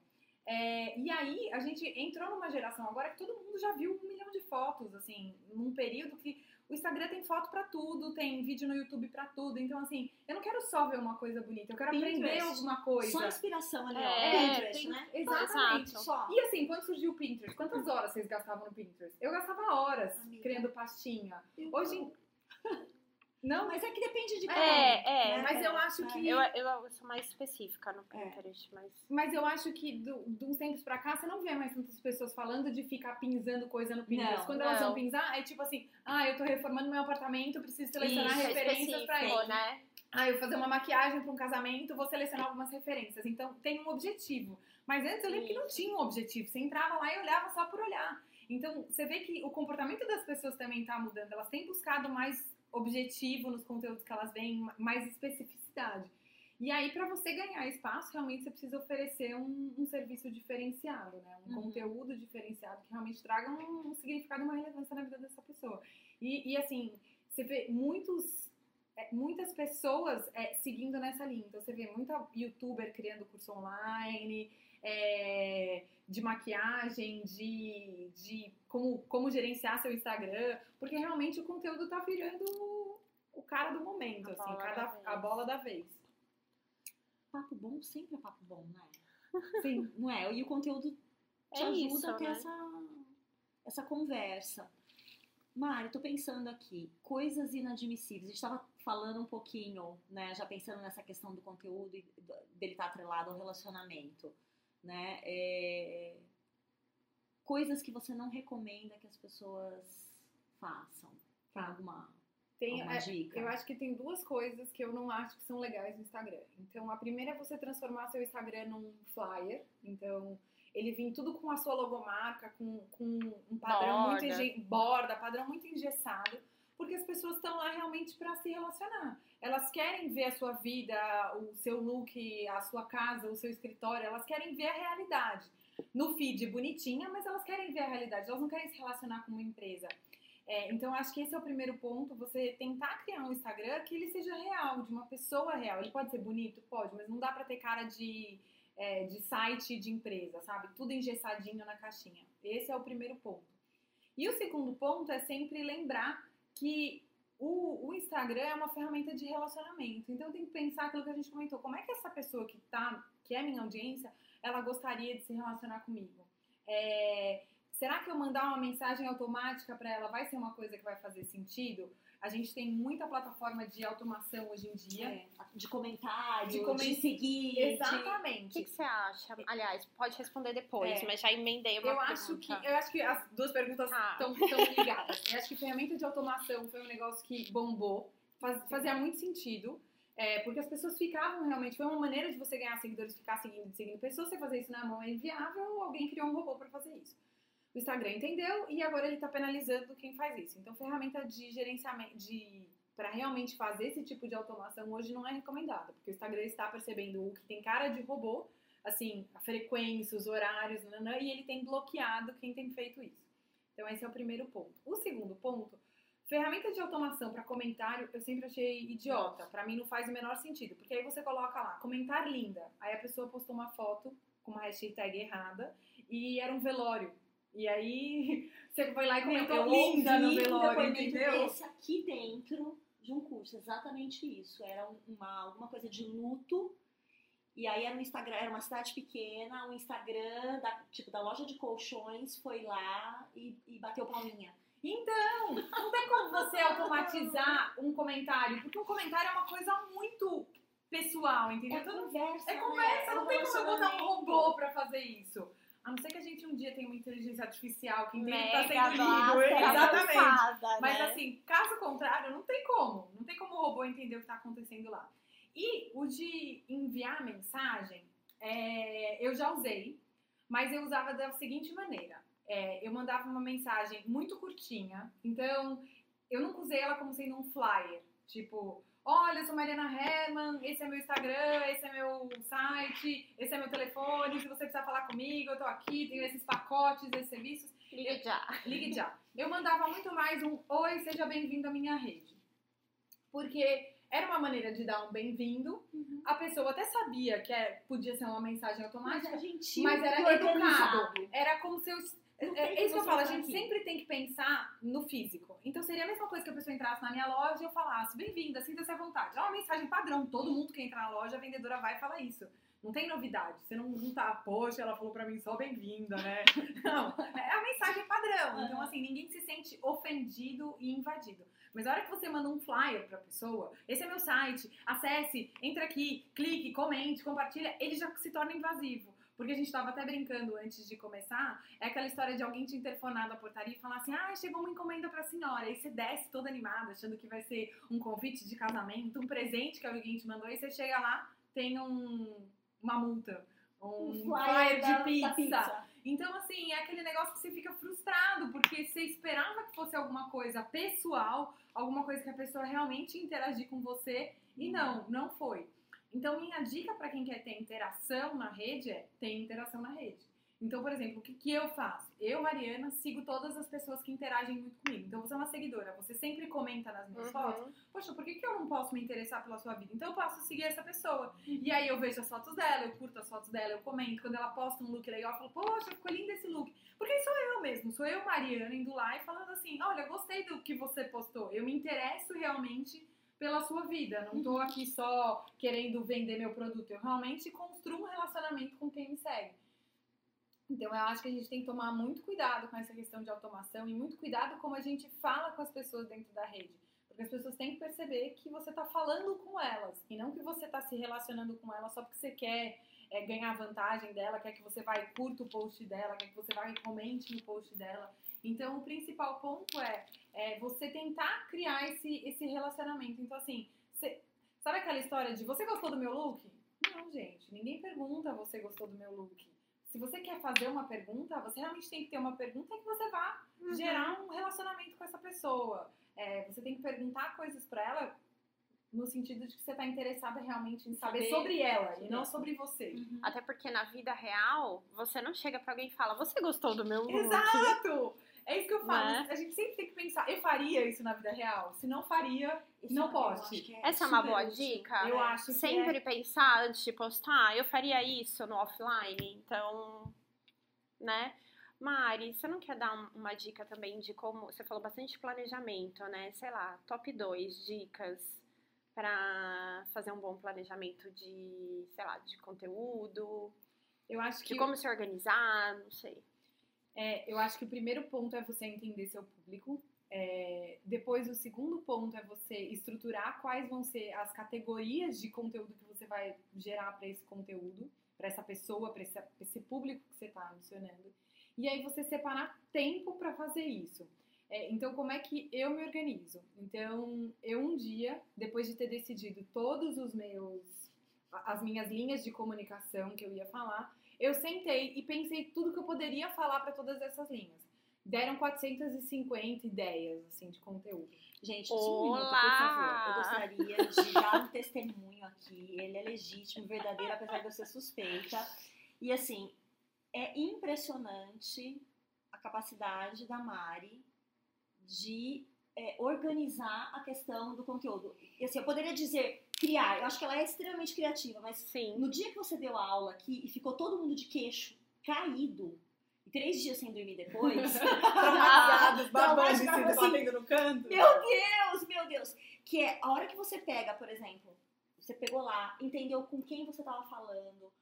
[SPEAKER 3] É, e aí a gente entrou numa geração agora que todo mundo já viu um milhão de fotos, assim, num período que o Instagram tem foto pra tudo, tem vídeo no YouTube pra tudo. Então, assim, eu não quero só ver uma coisa bonita, eu quero aprender
[SPEAKER 1] Pinterest.
[SPEAKER 3] alguma coisa.
[SPEAKER 1] Só inspiração ali, ó.
[SPEAKER 2] É,
[SPEAKER 1] Pinterest,
[SPEAKER 3] tem-
[SPEAKER 1] né?
[SPEAKER 3] Exatamente.
[SPEAKER 1] Só.
[SPEAKER 3] E assim, quando surgiu o Pinterest, quantas horas vocês gastavam no Pinterest? Eu gastava horas
[SPEAKER 1] Amiga.
[SPEAKER 3] criando pastinha.
[SPEAKER 1] Eu
[SPEAKER 3] Hoje.
[SPEAKER 1] não.
[SPEAKER 3] Não,
[SPEAKER 1] Mas é que depende de cada um.
[SPEAKER 2] É, é.
[SPEAKER 1] né?
[SPEAKER 3] mas eu acho que.
[SPEAKER 2] Eu, eu sou mais específica no
[SPEAKER 1] É.
[SPEAKER 2] Pinterest, mas.
[SPEAKER 3] Mas eu acho que do, de uns tempos pra cá, você não vê mais tantas pessoas falando de ficar pinzando coisa no Pinterest.
[SPEAKER 1] Não,
[SPEAKER 3] Quando elas
[SPEAKER 2] não.
[SPEAKER 3] vão pinzar, é tipo assim: ah, eu tô reformando meu apartamento, preciso selecionar
[SPEAKER 2] Isso, é
[SPEAKER 3] referências pra
[SPEAKER 2] específico,
[SPEAKER 3] ele.
[SPEAKER 2] né?
[SPEAKER 3] Ah, eu vou fazer uma maquiagem pra um casamento, vou selecionar algumas referências. Então tem um objetivo. Mas antes eu lembro que não tinha um objetivo. Você entrava lá e olhava só por olhar. Então você vê que o comportamento das pessoas também tá mudando. Elas têm buscado mais objetivo nos conteúdos que elas veem, mais especificidade. E aí, para você ganhar espaço, realmente você precisa oferecer um, um serviço diferenciado, né? Um
[SPEAKER 1] Uhum.
[SPEAKER 3] conteúdo diferenciado que realmente traga um, um significado, uma relevância na vida dessa pessoa. E, e, assim, você vê muitos, é, muitas pessoas é, seguindo nessa linha. Então, você vê muita youtuber criando curso online, é, de maquiagem, de, de como, como gerenciar seu Instagram, porque realmente o conteúdo tá virando o cara do momento,
[SPEAKER 2] A
[SPEAKER 3] assim,
[SPEAKER 2] bola
[SPEAKER 3] cada,
[SPEAKER 2] da vez.
[SPEAKER 3] a bola da vez.
[SPEAKER 1] Papo bom sempre é papo bom, né?
[SPEAKER 3] Sim.
[SPEAKER 1] Não é? E o conteúdo te
[SPEAKER 2] É
[SPEAKER 1] ajuda
[SPEAKER 2] isso,
[SPEAKER 1] a ter
[SPEAKER 2] né?
[SPEAKER 1] essa, essa conversa. Mari, tô pensando aqui, coisas inadmissíveis. A gente estava falando um pouquinho, né, já pensando nessa questão do conteúdo e dele estar atrelado ao relacionamento, né? É, Coisas que você não recomenda que as pessoas façam. Tem
[SPEAKER 3] Tá.
[SPEAKER 1] alguma,
[SPEAKER 3] Tem,
[SPEAKER 1] alguma
[SPEAKER 3] é,
[SPEAKER 1] dica?
[SPEAKER 3] eu acho que tem duas coisas que eu não acho que são legais no Instagram. Então, a primeira é você transformar seu Instagram num flyer. Então, ele vir tudo com a sua logomarca, com, com um padrão muito
[SPEAKER 2] Borda.
[SPEAKER 3] engen- borda, padrão muito engessado, porque as pessoas estão lá realmente para se relacionar. Elas querem ver a sua vida, o seu look, a sua casa, o seu escritório, elas querem ver a realidade. No feed bonitinha, mas elas querem ver a realidade, elas não querem se relacionar com uma empresa. É, então, acho que esse é o primeiro ponto, você tentar criar um Instagram que ele seja real, de uma pessoa real. Ele pode ser bonito? Pode, mas não dá pra ter cara de, é, de site de empresa, sabe? Tudo engessadinho na caixinha. Esse é o primeiro ponto. E o segundo ponto é sempre lembrar que o, o Instagram é uma ferramenta de relacionamento. Então, tem que pensar aquilo que a gente comentou. Como é que essa pessoa que, tá, que é minha audiência, ela gostaria de se relacionar comigo? É, será que eu mandar uma mensagem automática para ela vai ser uma coisa que vai fazer sentido? A gente tem muita plataforma de automação hoje em dia.
[SPEAKER 1] É, de comentário,
[SPEAKER 3] De
[SPEAKER 1] de,
[SPEAKER 3] comen-
[SPEAKER 1] seguir. de-
[SPEAKER 2] O
[SPEAKER 3] Exatamente.
[SPEAKER 2] que, que você acha? Aliás, pode responder depois,
[SPEAKER 3] É.
[SPEAKER 2] mas já emendei uma
[SPEAKER 3] Eu acho, que,
[SPEAKER 2] pergunta.
[SPEAKER 3] eu acho que as duas perguntas estão ligadas. Eu acho que ferramenta de automação foi um negócio que bombou, faz- fazia muito sentido. é, porque as pessoas ficavam realmente. Foi uma maneira de você ganhar seguidores, ficar seguindo, seguindo pessoas. Você fazer isso na mão é inviável, alguém criou um robô para fazer isso. O Instagram entendeu e agora ele está penalizando quem faz isso. Então, ferramenta de gerenciamento, de para realmente fazer esse tipo de automação hoje não é recomendada, porque o Instagram está percebendo o que tem cara de robô, assim, a frequência, os horários, nananã, e ele tem bloqueado quem tem feito isso. Então esse é o primeiro ponto. O segundo ponto, ferramenta de automação para comentário, eu sempre achei idiota. Para mim não faz o menor sentido, porque aí você coloca lá, comentar linda. Aí a pessoa postou uma foto com uma hashtag errada e era um velório. E aí você foi lá e comentou
[SPEAKER 1] eu
[SPEAKER 3] linda no
[SPEAKER 1] um
[SPEAKER 3] velório, entendeu?
[SPEAKER 1] desse aqui dentro de um curso, exatamente isso. Era um- uma, alguma coisa de luto. E aí era um Instagram, era uma cidade pequena, o Instagram da, tipo, da loja de colchões foi lá e, e bateu palminha.
[SPEAKER 3] Então, não tem como você automatizar um comentário, porque um comentário é uma coisa muito pessoal, entendeu?
[SPEAKER 1] É conversa,
[SPEAKER 3] É
[SPEAKER 1] né?
[SPEAKER 3] conversa,
[SPEAKER 1] É
[SPEAKER 3] não
[SPEAKER 1] um
[SPEAKER 3] tem como eu botar um robô pra fazer isso. A não ser que a gente um dia tenha uma inteligência artificial que entende o que tá sendo lido. Exatamente.
[SPEAKER 2] avançada,
[SPEAKER 3] Mas
[SPEAKER 2] né?
[SPEAKER 3] assim, caso contrário, não tem como. Não tem como o robô entender o que tá acontecendo lá. E o de enviar mensagem, é, eu já usei, mas eu usava da seguinte maneira. É, eu mandava uma mensagem muito curtinha, então eu nunca usei ela como sendo um flyer. Tipo, olha, eu sou Mariana Herman, esse é meu Instagram, esse é meu site, esse é meu telefone, se você precisar falar comigo, eu tô aqui, tenho esses pacotes, esses serviços.
[SPEAKER 2] Liga já.
[SPEAKER 3] Ligue já. Eu mandava muito mais um oi, seja bem-vindo à minha rede. Porque era uma maneira de dar um bem-vindo.
[SPEAKER 1] Uhum.
[SPEAKER 3] A pessoa até sabia que é- podia ser uma mensagem
[SPEAKER 1] Mas
[SPEAKER 3] automática.
[SPEAKER 1] era gentil,
[SPEAKER 3] Mas era educado. Era como se eu. É, é isso que eu falo, a gente
[SPEAKER 1] aqui.
[SPEAKER 3] sempre tem que pensar no físico. Então seria a mesma coisa que a pessoa entrasse na minha loja e eu falasse, bem-vinda, sinta-se à vontade. É uma mensagem padrão, todo mundo que entra na loja, a vendedora vai e fala isso. Não tem novidade. Você não, não tá, poxa, ela falou pra mim só bem-vinda, né? Não, é a mensagem padrão. Então, assim, ninguém se sente ofendido e invadido. Mas a hora que você manda um flyer pra pessoa, esse é meu site, acesse, entra aqui, clique, comente, compartilha, ele já se torna invasivo. Porque a gente tava até brincando antes de começar, é aquela história de alguém te interfonar da portaria e falar assim: ah, chegou uma encomenda pra senhora. Aí você desce toda animada, achando que vai ser um convite de casamento, um presente que alguém te mandou, e você chega lá, tem um, uma multa, um,
[SPEAKER 1] Um
[SPEAKER 3] flyer,
[SPEAKER 1] da-
[SPEAKER 3] de
[SPEAKER 1] da
[SPEAKER 3] pizza. Então, assim, é aquele negócio que você fica frustrado, porque você esperava que fosse alguma coisa pessoal, alguma coisa que a pessoa realmente interagir com você, e não, não foi. Então, minha dica para quem quer ter interação na rede é ter interação na rede. Então, por exemplo, o que, que eu faço? Eu, Mariana, sigo todas as pessoas que interagem muito comigo. Então, você é uma seguidora, você sempre comenta nas minhas fotos.
[SPEAKER 2] Uhum.
[SPEAKER 3] Poxa, por que, que eu não posso me interessar pela sua vida? Então eu posso seguir essa pessoa. E aí eu vejo as fotos dela, eu curto as fotos dela, eu comento. Quando ela posta um look legal, eu falo, poxa, ficou lindo esse look. Porque sou eu mesmo, sou eu, Mariana, indo lá e falando assim, olha, gostei do que você postou. Eu me interesso realmente pela sua vida. Não tô aqui só querendo vender meu produto. Eu realmente construo um relacionamento com quem me segue. Então eu acho que a gente tem que tomar muito cuidado com essa questão de automação e muito cuidado como a gente fala com as pessoas dentro da rede. Porque as pessoas têm que perceber que você está falando com elas e não que você está se relacionando com elas só porque você quer é, ganhar vantagem dela, quer que você e curta o post dela, quer que você e comente no post dela. Então o principal ponto é, é você tentar criar esse, esse relacionamento. Então assim, você- sabe aquela história de você gostou do meu look? Não, gente, ninguém pergunta você gostou do meu look. Se você quer fazer uma pergunta, você realmente tem que ter uma pergunta que você vá
[SPEAKER 2] Uhum.
[SPEAKER 3] gerar um relacionamento com essa pessoa. É, você tem que perguntar coisas pra ela no sentido de que você tá interessada realmente em saber,
[SPEAKER 1] Saber
[SPEAKER 3] sobre ela e não sobre você.
[SPEAKER 1] Uhum.
[SPEAKER 2] Até porque na vida real, você não chega pra alguém e fala, você gostou do meu look?
[SPEAKER 3] Exato! É isso que eu falo.
[SPEAKER 2] Né?
[SPEAKER 3] A gente sempre tem que pensar, eu faria isso na vida real? Se não faria,
[SPEAKER 1] Isso
[SPEAKER 3] Não
[SPEAKER 1] acho que
[SPEAKER 2] Essa é uma boa
[SPEAKER 1] útil.
[SPEAKER 2] dica.
[SPEAKER 3] eu
[SPEAKER 1] É.
[SPEAKER 3] acho que
[SPEAKER 2] Sempre pensar antes de postar, eu faria isso no offline, então, né? Mari, você não quer dar um- uma dica também de como. Você falou bastante de planejamento, né? Sei lá, top 2 dicas pra fazer um bom planejamento de, sei lá, de conteúdo,
[SPEAKER 3] é, eu acho que
[SPEAKER 2] de como se organizar, não sei.
[SPEAKER 3] É, eu acho que o primeiro ponto é você entender seu público. É, depois, o segundo ponto é você estruturar quais vão ser as categorias de conteúdo que você vai gerar para esse conteúdo, para essa pessoa, para esse, esse, público que você está anunciando. E aí você separar tempo para fazer isso. É, então, como é que eu me organizo? Então, eu um dia, depois de ter decidido todos os meus, as minhas linhas de comunicação que eu ia falar, eu sentei e pensei tudo que eu poderia falar para todas essas linhas. Deram 450 ideias, assim, de conteúdo.
[SPEAKER 1] Gente, um minuto, por favor. Eu gostaria de dar um testemunho aqui. Ele é legítimo, verdadeiro, apesar de eu ser suspeita. E, assim, é impressionante a capacidade da Mari de é, organizar a questão do conteúdo. E, assim, eu poderia dizer criar, eu acho que ela é extremamente criativa, mas
[SPEAKER 2] Sim.
[SPEAKER 1] no dia que você deu a aula aqui e ficou todo mundo de queixo caído, e três dias sem dormir depois,
[SPEAKER 3] Traumados, babando, se
[SPEAKER 1] assim,
[SPEAKER 3] batendo no canto.
[SPEAKER 1] meu Deus, meu Deus! Que é a hora que você pega, por exemplo, você pegou lá, entendeu com quem você estava falando,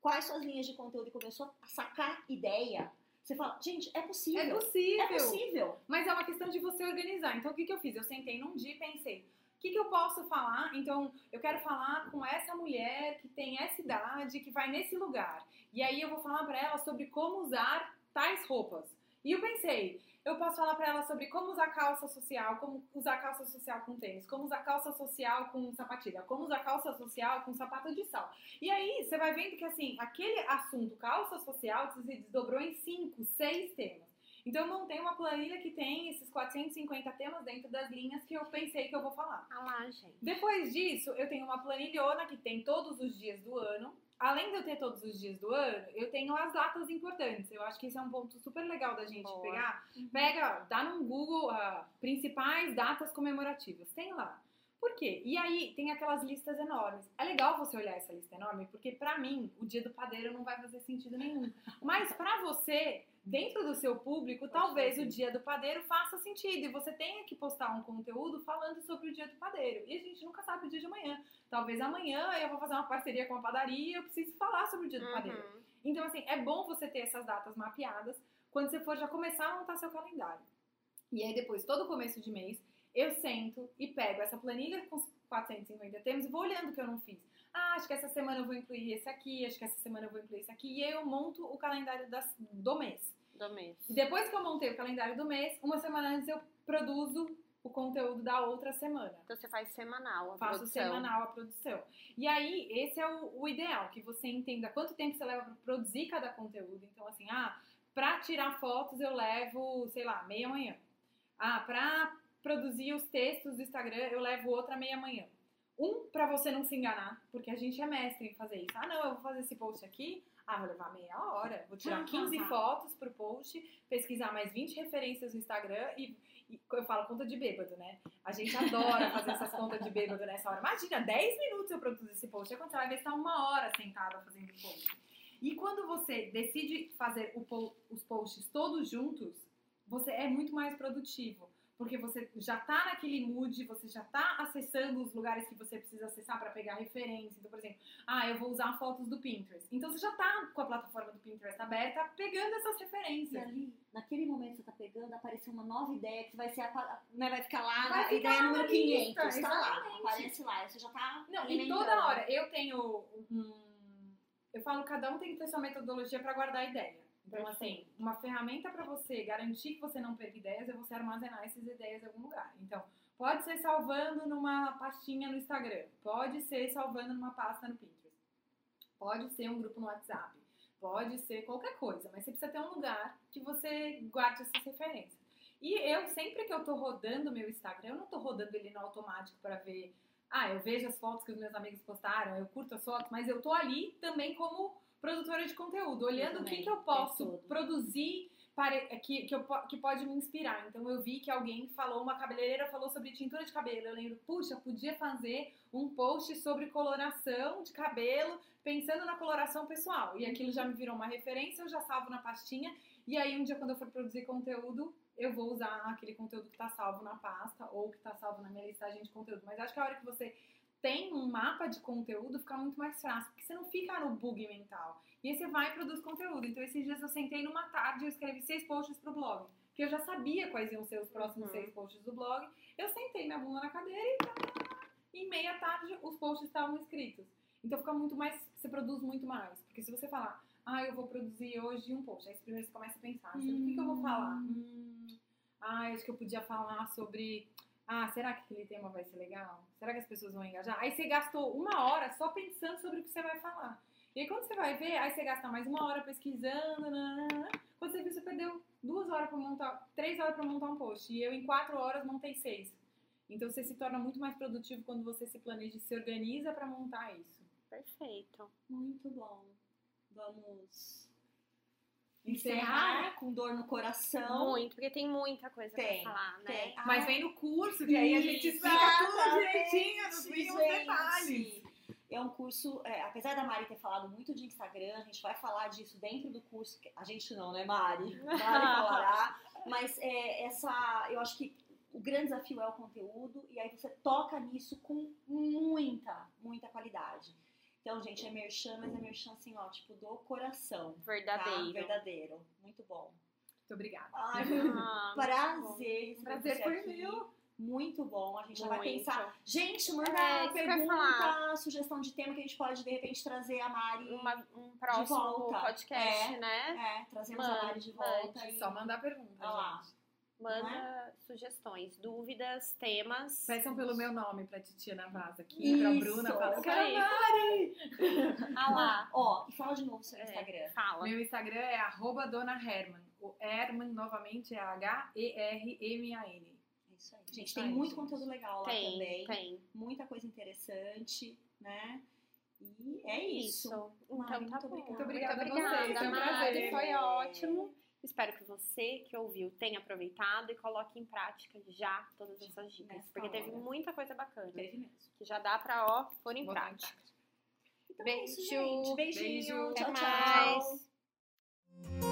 [SPEAKER 1] quais suas linhas de conteúdo e começou a sacar ideia. Você fala, gente, é possível.
[SPEAKER 3] É possível.
[SPEAKER 1] É possível.
[SPEAKER 3] Mas é uma questão de você organizar. Então, o que, que eu fiz? Eu sentei num dia e pensei, que, que eu posso falar? Então, eu quero falar com essa mulher que tem essa idade, que vai nesse lugar. E aí eu vou falar para ela sobre como usar tais roupas. E eu pensei, eu posso falar para ela sobre como usar calça social, como usar calça social com tênis, como usar calça social com sapatilha, como usar calça social com sapato de sal. E aí você vai vendo que assim, aquele assunto calça social se desdobrou em cinco, seis temas. Então eu montei uma planilha que tem esses 450 temas dentro das linhas que eu pensei que eu vou falar.
[SPEAKER 2] Ah lá, gente.
[SPEAKER 3] Depois disso, eu tenho uma planilhona que tem todos os dias do ano. Além de eu ter todos os dias do ano, eu tenho as datas importantes. Eu acho que isso é um ponto super legal da gente
[SPEAKER 2] Boa.
[SPEAKER 3] pegar. Pega, dá no Google ah, principais datas comemorativas. Tem lá. Por quê? E aí tem aquelas listas enormes. É legal você olhar essa lista enorme, porque pra mim, o dia do padeiro não vai fazer sentido nenhum. Mas pra você, dentro do seu público, talvez o dia do padeiro faça sentido. E você tenha que postar um conteúdo falando sobre o dia do padeiro. E a gente nunca sabe o dia de amanhã. Talvez amanhã eu vou fazer uma parceria com a padaria e eu preciso falar sobre o dia do padeiro.
[SPEAKER 2] Uhum.
[SPEAKER 3] Então, assim, é bom você ter essas datas mapeadas quando você for já começar a montar seu calendário. E aí, depois, todo começo de mês, eu sento e pego essa planilha com os 450 temas e vou olhando o que eu não fiz. Ah, acho que essa semana eu vou incluir esse aqui, acho que essa semana eu vou incluir esse aqui. E aí eu monto o calendário das- do mês.
[SPEAKER 2] Do mês.
[SPEAKER 3] E depois que eu montei o calendário do mês, uma semana antes eu produzo o conteúdo da outra semana.
[SPEAKER 2] Então você faz semanal a
[SPEAKER 3] Faço
[SPEAKER 2] produção.
[SPEAKER 3] semanal a produção. E aí, esse é o, o ideal, que você entenda quanto tempo você leva para produzir cada conteúdo. Então, assim, ah, pra tirar fotos eu levo, sei lá, meia manhã. Ah, pra produzir os textos do Instagram eu levo outra meia manhã. Um, pra você não se enganar, porque a gente é mestre em fazer isso. Ah, não, eu vou fazer esse post aqui, ah, vou levar meia hora, vou tirar 15 fotos pro post, pesquisar mais 20 referências no Instagram e, e eu falo conta de bêbado, né? A gente adora fazer essas contas de bêbado nessa hora. Imagina, 10 minutos eu produzo esse post. Aí quando você vai ver, tá uma hora sentada fazendo o post. E quando você decide fazer po- os posts todos juntos, você é muito mais produtivo. Porque você já tá naquele mood, você já tá acessando os lugares que você precisa acessar para pegar referência. Então, por exemplo, ah, eu vou usar fotos do Pinterest. Então você já tá com a plataforma do Pinterest aberta, pegando essas
[SPEAKER 1] E
[SPEAKER 3] referências.
[SPEAKER 1] ali, naquele momento que você tá pegando, apareceu uma nova ideia que vai ser a, né, vai ficar lá
[SPEAKER 3] Vai ficar
[SPEAKER 1] ideia número
[SPEAKER 3] na lista,
[SPEAKER 1] 500, tá lá, aparece lá, você já tá
[SPEAKER 3] Não, e toda hora eu tenho um. Eu falo, cada um tem que ter sua metodologia para guardar ideia. Então, assim, uma ferramenta para você garantir que você não perca ideias é você armazenar essas ideias em algum lugar. Então, pode ser salvando numa pastinha no Instagram, pode ser salvando numa pasta no Pinterest, pode ser um grupo no WhatsApp, pode ser qualquer coisa, mas você precisa ter um lugar que você guarde essas referências. E eu, sempre que eu tô rodando meu Instagram, eu não tô rodando ele no automático para ver ah, eu vejo as fotos que os meus amigos postaram, eu curto as fotos, mas eu tô ali também como produtora de conteúdo, olhando o que,
[SPEAKER 1] também,
[SPEAKER 3] que eu posso produzir para, que, que, eu, que pode me inspirar. Então eu vi que alguém falou, uma cabeleireira falou sobre tintura de cabelo. Eu lembro, puxa, podia fazer um post sobre coloração de cabelo, pensando na coloração pessoal. E aquilo já me virou uma referência, eu já salvo na pastinha. E aí um dia quando eu for produzir conteúdo, eu vou usar aquele conteúdo que está salvo na pasta ou que está salvo na minha listagem de conteúdo. Mas acho que a hora que você tem um mapa de conteúdo, fica muito mais fácil, porque você não fica no bug mental. E aí você vai e produz conteúdo. Então, esses dias eu sentei numa tarde e eu escrevi seis posts pro blog. Porque eu já sabia quais iam ser os próximos
[SPEAKER 2] Uhum.
[SPEAKER 3] seis posts do blog. Eu sentei minha bunda na cadeira e tá, em meia tarde os posts estavam escritos. Então fica muito mais, você produz muito mais. Porque se você falar, ah, eu vou produzir hoje um post, aí primeiro você começa a pensar, sobre o que, que eu vou falar? Hum, ah, acho que eu podia falar sobre. Ah, será que aquele tema vai ser legal? Será que as pessoas vão engajar? Aí você gastou uma hora só pensando sobre o que você vai falar. E aí quando você vai ver, aí você gasta mais uma hora pesquisando. nananana. Quando você viu, você perdeu duas horas para montar, três horas para montar um post. E eu em quatro horas montei seis. Então você se torna muito mais produtivo quando você se planeja e se organiza para montar isso.
[SPEAKER 2] Perfeito.
[SPEAKER 1] Muito bom. Vamos
[SPEAKER 3] Encerrar,
[SPEAKER 1] encerrar com dor no coração.
[SPEAKER 2] Muito, porque tem muita coisa
[SPEAKER 1] Tem,
[SPEAKER 2] pra falar, né?
[SPEAKER 1] tem. Ah,
[SPEAKER 3] Mas vem no curso, que aí a gente explica tudo direitinho, nos mínimos detalhes.
[SPEAKER 1] É um curso, é, apesar da Mari ter falado muito de Instagram, a gente vai falar disso dentro do curso. A gente não, né, Mari? Mari falará. Mas é, essa, eu acho que o grande desafio é o conteúdo, e aí você toca nisso com muita, muita qualidade. Então, gente, é merchan, mas é merchan assim, ó, tipo, do coração. Tá?
[SPEAKER 2] Verdadeiro.
[SPEAKER 1] Verdadeiro. Muito bom.
[SPEAKER 3] Muito obrigada.
[SPEAKER 1] Ai,
[SPEAKER 2] Ah,
[SPEAKER 1] prazer. receber
[SPEAKER 3] Prazer foi
[SPEAKER 1] aqui.
[SPEAKER 3] meu.
[SPEAKER 1] Muito bom. A gente já vai
[SPEAKER 2] muito.
[SPEAKER 1] pensar. Gente, manda
[SPEAKER 2] É,
[SPEAKER 1] pergunta, sugestão de tema que a gente pode, de repente, trazer a Mari.
[SPEAKER 2] Uma- um próximo
[SPEAKER 1] volta.
[SPEAKER 2] podcast,
[SPEAKER 1] É.
[SPEAKER 2] né?
[SPEAKER 1] É, trazemos a Mari de volta.
[SPEAKER 2] mande.
[SPEAKER 1] E...
[SPEAKER 3] Só mandar pergunta,
[SPEAKER 1] Olha lá.
[SPEAKER 3] Gente.
[SPEAKER 2] Manda sugestões, dúvidas, temas.
[SPEAKER 3] Peçam pelo meu nome pra Titia Vaz aqui, pra
[SPEAKER 1] Isso.
[SPEAKER 3] Bruna. Fala, eu
[SPEAKER 2] Isso
[SPEAKER 3] quero a Mari!
[SPEAKER 2] Ah lá.
[SPEAKER 1] Ó, e fala de novo o seu
[SPEAKER 2] É.
[SPEAKER 1] Instagram.
[SPEAKER 2] Fala.
[SPEAKER 3] Meu Instagram é arroba Dona Herman. O Herman, novamente, é H-E-R-M-A-N.
[SPEAKER 1] É isso aí. Gente,
[SPEAKER 3] Isso
[SPEAKER 1] tem
[SPEAKER 3] aí,
[SPEAKER 1] muito
[SPEAKER 3] gente.
[SPEAKER 1] conteúdo legal lá
[SPEAKER 2] Tem,
[SPEAKER 1] também.
[SPEAKER 2] tem.
[SPEAKER 1] Muita coisa interessante, né? E é isso.
[SPEAKER 2] Então
[SPEAKER 1] Mari,
[SPEAKER 2] tá
[SPEAKER 1] muito
[SPEAKER 2] bom.
[SPEAKER 1] obrigada.
[SPEAKER 3] Muito obrigada a
[SPEAKER 2] Muito
[SPEAKER 3] vocês, foi um prazer.
[SPEAKER 2] Foi ótimo. Espero que você que ouviu tenha aproveitado e coloque em prática já todas essas dicas.
[SPEAKER 1] Nessa
[SPEAKER 2] Porque teve
[SPEAKER 1] hora.
[SPEAKER 2] muita coisa bacana.
[SPEAKER 1] Teve mesmo.
[SPEAKER 2] Que já dá pra, ó, pôr em
[SPEAKER 3] Vou
[SPEAKER 2] prática.
[SPEAKER 1] Então é isso,
[SPEAKER 2] Beijo.
[SPEAKER 1] gente. Beijinho.
[SPEAKER 3] Beijo.
[SPEAKER 2] Até
[SPEAKER 1] Tchau, tchau.
[SPEAKER 2] mais.